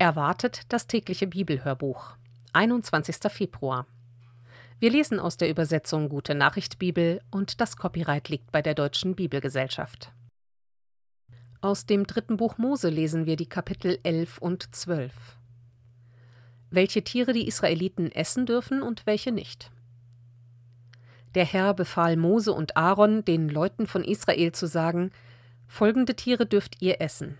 Erwartet das tägliche Bibelhörbuch. 21. Februar. Wir lesen aus der Übersetzung Gute Nachricht Bibel und das Copyright liegt bei der Deutschen Bibelgesellschaft. Aus dem dritten Buch Mose lesen wir die Kapitel 11 und 12. Welche Tiere die Israeliten essen dürfen und welche nicht. Der Herr befahl Mose und Aaron, den Leuten von Israel zu sagen: Folgende Tiere dürft ihr essen: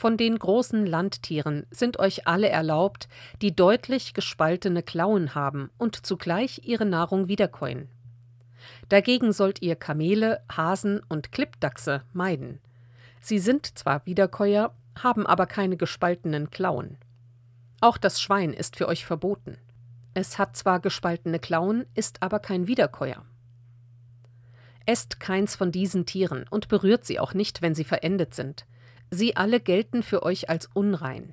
von den großen Landtieren sind euch alle erlaubt, die deutlich gespaltene Klauen haben und zugleich ihre Nahrung wiederkäuen. Dagegen sollt ihr Kamele, Hasen und Klippdachse meiden. Sie sind zwar Wiederkäuer, haben aber keine gespaltenen Klauen. Auch das Schwein ist für euch verboten. Es hat zwar gespaltene Klauen, ist aber kein Wiederkäuer. Esst keins von diesen Tieren und berührt sie auch nicht, wenn sie verendet sind, Sie alle gelten für euch als unrein.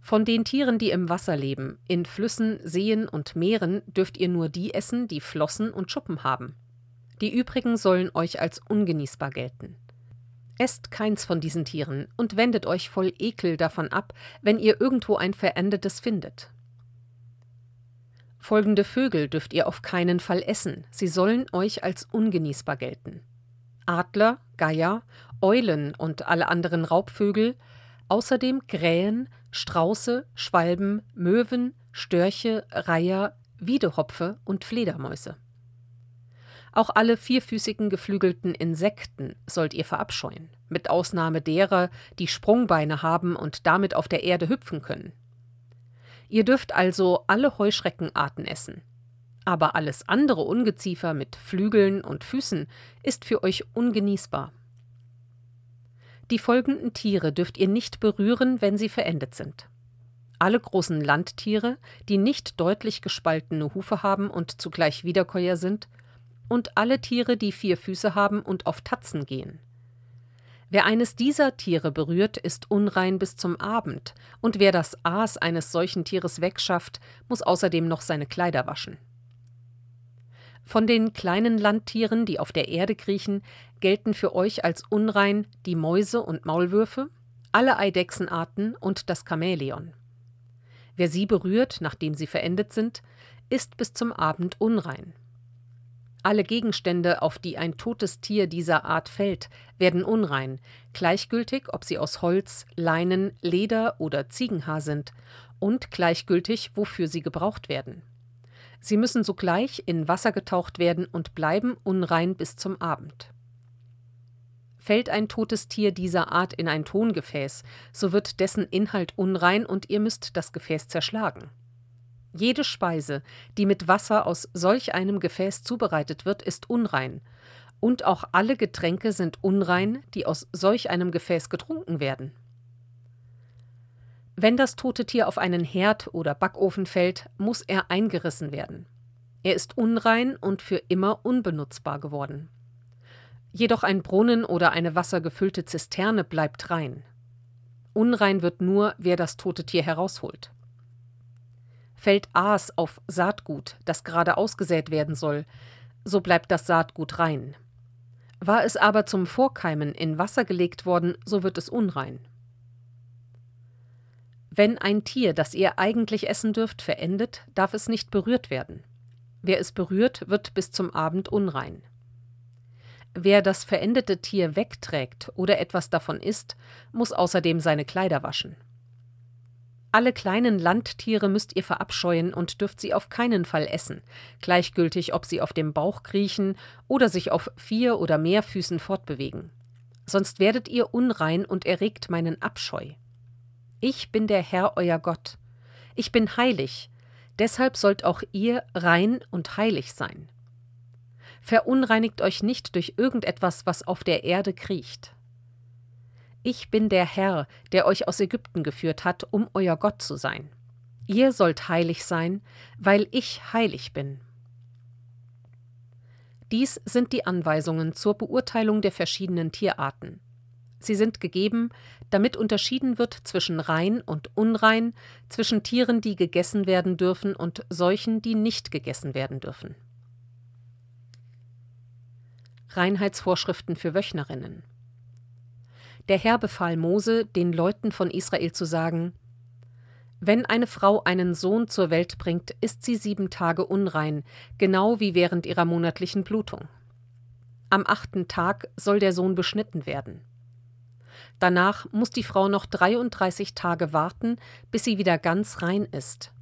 Von den Tieren, die im Wasser leben, in Flüssen, Seen und Meeren, dürft ihr nur die essen, die Flossen und Schuppen haben. Die übrigen sollen euch als ungenießbar gelten. Esst keins von diesen Tieren und wendet euch voll Ekel davon ab, wenn ihr irgendwo ein verendetes findet. Folgende Vögel dürft ihr auf keinen Fall essen, sie sollen euch als ungenießbar gelten. Adler, Geier, Eulen und alle anderen Raubvögel, außerdem Krähen, Strauße, Schwalben, Möwen, Störche, Reiher, Wiedehopfe und Fledermäuse. Auch alle vierfüßigen geflügelten Insekten sollt ihr verabscheuen, mit Ausnahme derer, die Sprungbeine haben und damit auf der Erde hüpfen können. Ihr dürft also alle Heuschreckenarten essen, aber alles andere Ungeziefer mit Flügeln und Füßen ist für euch ungenießbar. Die folgenden Tiere dürft ihr nicht berühren, wenn sie verendet sind. Alle großen Landtiere, die nicht deutlich gespaltene Hufe haben und zugleich Wiederkäuer sind, und alle Tiere, die vier Füße haben und auf Tatzen gehen. Wer eines dieser Tiere berührt, ist unrein bis zum Abend, und wer das Aas eines solchen Tieres wegschafft, muss außerdem noch seine Kleider waschen. Von den kleinen Landtieren, die auf der Erde kriechen, gelten für euch als unrein die Mäuse und Maulwürfe, alle Eidechsenarten und das Chamäleon. Wer sie berührt, nachdem sie verendet sind, ist bis zum Abend unrein. Alle Gegenstände, auf die ein totes Tier dieser Art fällt, werden unrein, gleichgültig, ob sie aus Holz, Leinen, Leder oder Ziegenhaar sind, und gleichgültig, wofür sie gebraucht werden. Sie müssen sogleich in Wasser getaucht werden und bleiben unrein bis zum Abend. Fällt ein totes Tier dieser Art in ein Tongefäß, so wird dessen Inhalt unrein und ihr müsst das Gefäß zerschlagen. Jede Speise, die mit Wasser aus solch einem Gefäß zubereitet wird, ist unrein, und auch alle Getränke sind unrein, die aus solch einem Gefäß getrunken werden. Wenn das tote Tier auf einen Herd oder Backofen fällt, muss er eingerissen werden. Er ist unrein und für immer unbenutzbar geworden. Jedoch ein Brunnen oder eine wassergefüllte Zisterne bleibt rein. Unrein wird nur, wer das tote Tier herausholt. Fällt Aas auf Saatgut, das gerade ausgesät werden soll, so bleibt das Saatgut rein. War es aber zum Vorkeimen in Wasser gelegt worden, so wird es unrein. Wenn ein Tier, das ihr eigentlich essen dürft, verendet, darf es nicht berührt werden. Wer es berührt, wird bis zum Abend unrein. Wer das verendete Tier wegträgt oder etwas davon isst, muss außerdem seine Kleider waschen. Alle kleinen Landtiere müsst ihr verabscheuen und dürft sie auf keinen Fall essen, gleichgültig ob sie auf dem Bauch kriechen oder sich auf vier oder mehr Füßen fortbewegen. Sonst werdet ihr unrein und erregt meinen Abscheu. Ich bin der Herr euer Gott. Ich bin heilig, deshalb sollt auch ihr rein und heilig sein. Verunreinigt euch nicht durch irgendetwas, was auf der Erde kriecht. Ich bin der Herr, der euch aus Ägypten geführt hat, um euer Gott zu sein. Ihr sollt heilig sein, weil ich heilig bin. Dies sind die Anweisungen zur Beurteilung der verschiedenen Tierarten. Sie sind gegeben, damit unterschieden wird zwischen rein und unrein, zwischen Tieren, die gegessen werden dürfen und solchen, die nicht gegessen werden dürfen. Reinheitsvorschriften für Wöchnerinnen. Der Herr befahl Mose, den Leuten von Israel zu sagen: Wenn eine Frau einen Sohn zur Welt bringt, ist sie sieben Tage unrein, genau wie während ihrer monatlichen Blutung. Am achten Tag soll der Sohn beschnitten werden. Danach muss die Frau noch 33 Tage warten, bis sie wieder ganz rein ist.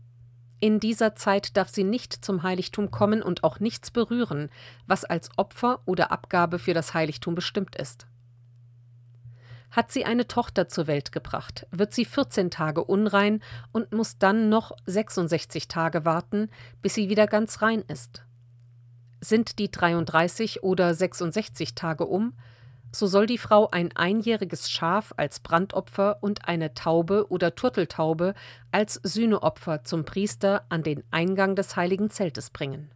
In dieser Zeit darf sie nicht zum Heiligtum kommen und auch nichts berühren, was als Opfer oder Abgabe für das Heiligtum bestimmt ist. Hat sie eine Tochter zur Welt gebracht, wird sie 14 Tage unrein und muss dann noch 66 Tage warten, bis sie wieder ganz rein ist. Sind die 33 oder 66 Tage um, so soll die Frau ein einjähriges Schaf als Brandopfer und eine Taube oder Turteltaube als Sühneopfer zum Priester an den Eingang des heiligen Zeltes bringen.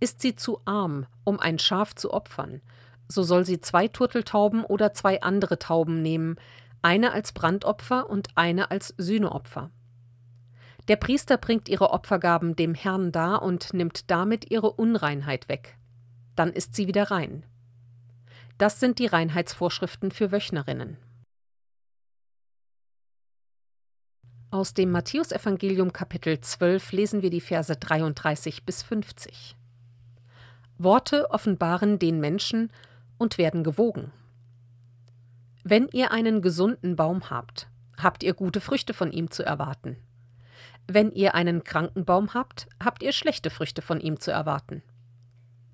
Ist sie zu arm, um ein Schaf zu opfern, so soll sie zwei Turteltauben oder zwei andere Tauben nehmen, eine als Brandopfer und eine als Sühneopfer. Der Priester bringt ihre Opfergaben dem Herrn dar und nimmt damit ihre Unreinheit weg. Dann ist sie wieder rein. Das sind die Reinheitsvorschriften für Wöchnerinnen. Aus dem Matthäusevangelium Kapitel 12 lesen wir die Verse 33 bis 50. Worte offenbaren den Menschen und werden gewogen. Wenn ihr einen gesunden Baum habt, habt ihr gute Früchte von ihm zu erwarten. Wenn ihr einen kranken Baum habt, habt ihr schlechte Früchte von ihm zu erwarten.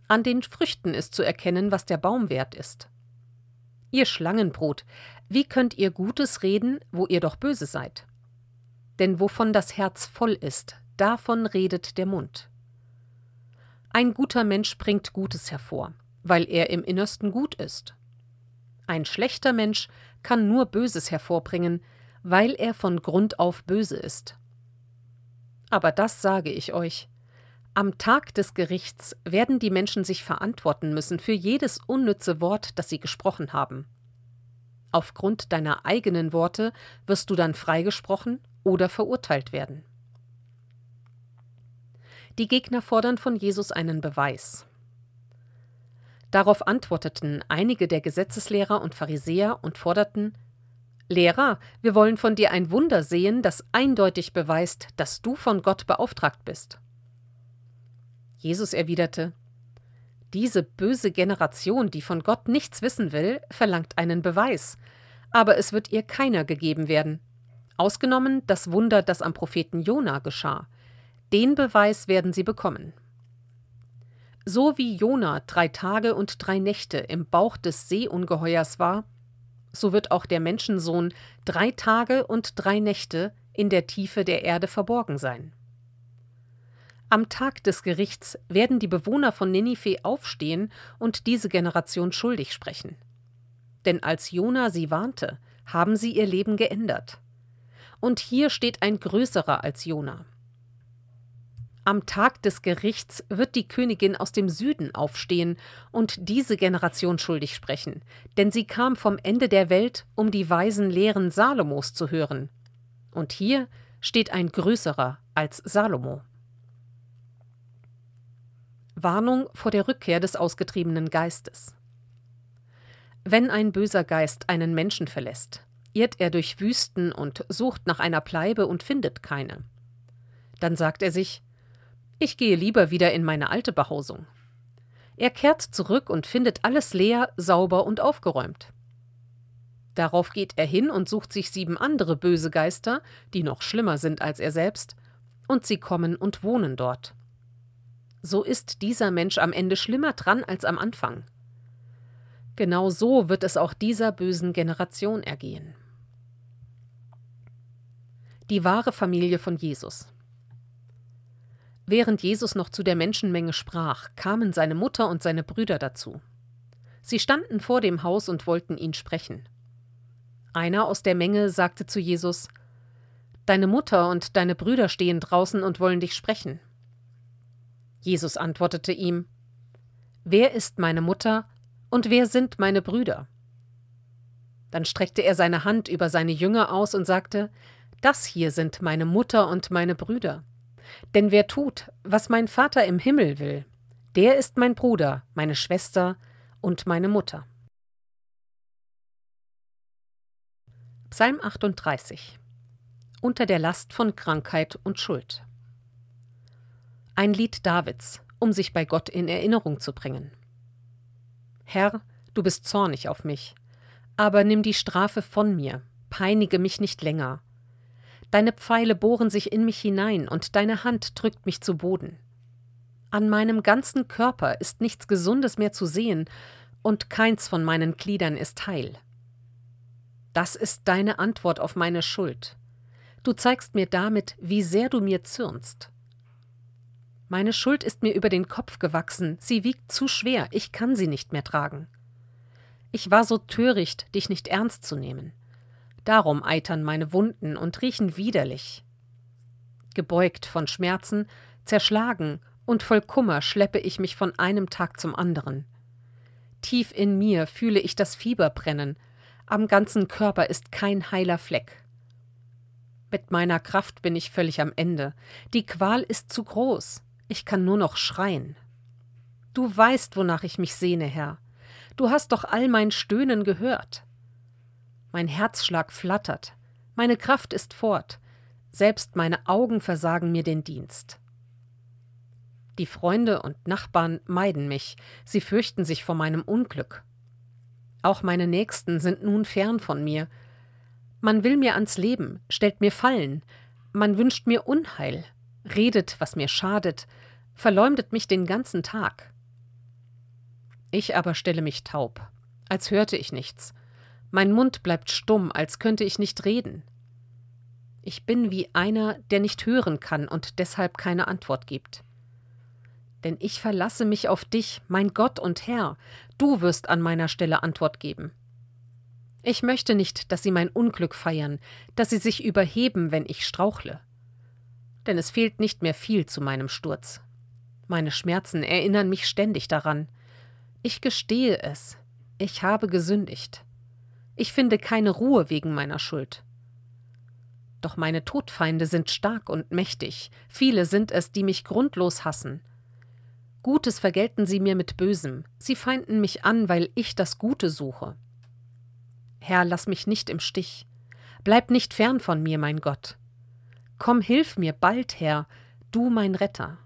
An den Früchten ist zu erkennen, was der Baum wert ist. Ihr Schlangenbrot, wie könnt ihr Gutes reden, wo ihr doch böse seid? Denn wovon das Herz voll ist, davon redet der Mund. Ein guter Mensch bringt Gutes hervor, weil er im Innersten gut ist. Ein schlechter Mensch kann nur Böses hervorbringen, weil er von Grund auf böse ist. Aber das sage ich euch, am Tag des Gerichts werden die Menschen sich verantworten müssen für jedes unnütze Wort, das sie gesprochen haben. Aufgrund deiner eigenen Worte wirst du dann freigesprochen oder verurteilt werden. Die Gegner fordern von Jesus einen Beweis. Darauf antworteten einige der Gesetzeslehrer und Pharisäer und forderten Lehrer, wir wollen von dir ein Wunder sehen, das eindeutig beweist, dass du von Gott beauftragt bist. Jesus erwiderte Diese böse Generation, die von Gott nichts wissen will, verlangt einen Beweis, aber es wird ihr keiner gegeben werden. Ausgenommen das Wunder, das am Propheten Jona geschah. Den Beweis werden sie bekommen. So wie Jona drei Tage und drei Nächte im Bauch des Seeungeheuers war, so wird auch der Menschensohn drei Tage und drei Nächte in der Tiefe der Erde verborgen sein. Am Tag des Gerichts werden die Bewohner von Ninive aufstehen und diese Generation schuldig sprechen. Denn als Jona sie warnte, haben sie ihr Leben geändert. Und hier steht ein größerer als Jona. Am Tag des Gerichts wird die Königin aus dem Süden aufstehen und diese Generation schuldig sprechen, denn sie kam vom Ende der Welt, um die weisen Lehren Salomos zu hören. Und hier steht ein größerer als Salomo. Warnung vor der Rückkehr des ausgetriebenen Geistes. Wenn ein böser Geist einen Menschen verlässt, irrt er durch Wüsten und sucht nach einer Bleibe und findet keine. Dann sagt er sich, ich gehe lieber wieder in meine alte Behausung. Er kehrt zurück und findet alles leer, sauber und aufgeräumt. Darauf geht er hin und sucht sich sieben andere böse Geister, die noch schlimmer sind als er selbst, und sie kommen und wohnen dort. So ist dieser Mensch am Ende schlimmer dran als am Anfang. Genau so wird es auch dieser bösen Generation ergehen. Die wahre Familie von Jesus. Während Jesus noch zu der Menschenmenge sprach, kamen seine Mutter und seine Brüder dazu. Sie standen vor dem Haus und wollten ihn sprechen. Einer aus der Menge sagte zu Jesus Deine Mutter und deine Brüder stehen draußen und wollen dich sprechen. Jesus antwortete ihm Wer ist meine Mutter und wer sind meine Brüder? Dann streckte er seine Hand über seine Jünger aus und sagte Das hier sind meine Mutter und meine Brüder. Denn wer tut, was mein Vater im Himmel will, der ist mein Bruder, meine Schwester und meine Mutter. Psalm 38 Unter der Last von Krankheit und Schuld. Ein Lied Davids, um sich bei Gott in Erinnerung zu bringen. Herr, du bist zornig auf mich, aber nimm die Strafe von mir, peinige mich nicht länger. Deine Pfeile bohren sich in mich hinein, und deine Hand drückt mich zu Boden. An meinem ganzen Körper ist nichts Gesundes mehr zu sehen, und keins von meinen Gliedern ist heil. Das ist deine Antwort auf meine Schuld. Du zeigst mir damit, wie sehr du mir zürnst. Meine Schuld ist mir über den Kopf gewachsen, sie wiegt zu schwer, ich kann sie nicht mehr tragen. Ich war so töricht, dich nicht ernst zu nehmen. Darum eitern meine Wunden und riechen widerlich. Gebeugt von Schmerzen, zerschlagen und voll Kummer schleppe ich mich von einem Tag zum anderen. Tief in mir fühle ich das Fieber brennen, am ganzen Körper ist kein heiler Fleck. Mit meiner Kraft bin ich völlig am Ende. Die Qual ist zu groß. Ich kann nur noch schreien. Du weißt, wonach ich mich sehne, Herr. Du hast doch all mein Stöhnen gehört. Mein Herzschlag flattert, meine Kraft ist fort, selbst meine Augen versagen mir den Dienst. Die Freunde und Nachbarn meiden mich, sie fürchten sich vor meinem Unglück. Auch meine Nächsten sind nun fern von mir. Man will mir ans Leben, stellt mir Fallen, man wünscht mir Unheil, redet, was mir schadet, verleumdet mich den ganzen Tag. Ich aber stelle mich taub, als hörte ich nichts. Mein Mund bleibt stumm, als könnte ich nicht reden. Ich bin wie einer, der nicht hören kann und deshalb keine Antwort gibt denn ich verlasse mich auf dich, mein Gott und Herr, du wirst an meiner Stelle Antwort geben. Ich möchte nicht, dass sie mein Unglück feiern, dass sie sich überheben, wenn ich strauchle. Denn es fehlt nicht mehr viel zu meinem Sturz. Meine Schmerzen erinnern mich ständig daran. Ich gestehe es, ich habe gesündigt. Ich finde keine Ruhe wegen meiner Schuld. Doch meine Todfeinde sind stark und mächtig, viele sind es, die mich grundlos hassen. Gutes vergelten sie mir mit Bösem, sie feinden mich an, weil ich das Gute suche. Herr, lass mich nicht im Stich, bleib nicht fern von mir, mein Gott. Komm, hilf mir bald, Herr, du mein Retter.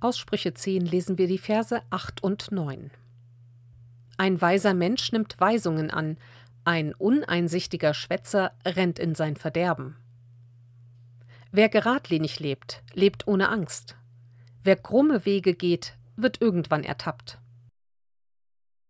Aussprüche 10 lesen wir die Verse 8 und 9. Ein weiser Mensch nimmt Weisungen an, ein uneinsichtiger Schwätzer rennt in sein Verderben. Wer geradlinig lebt, lebt ohne Angst. Wer krumme Wege geht, wird irgendwann ertappt.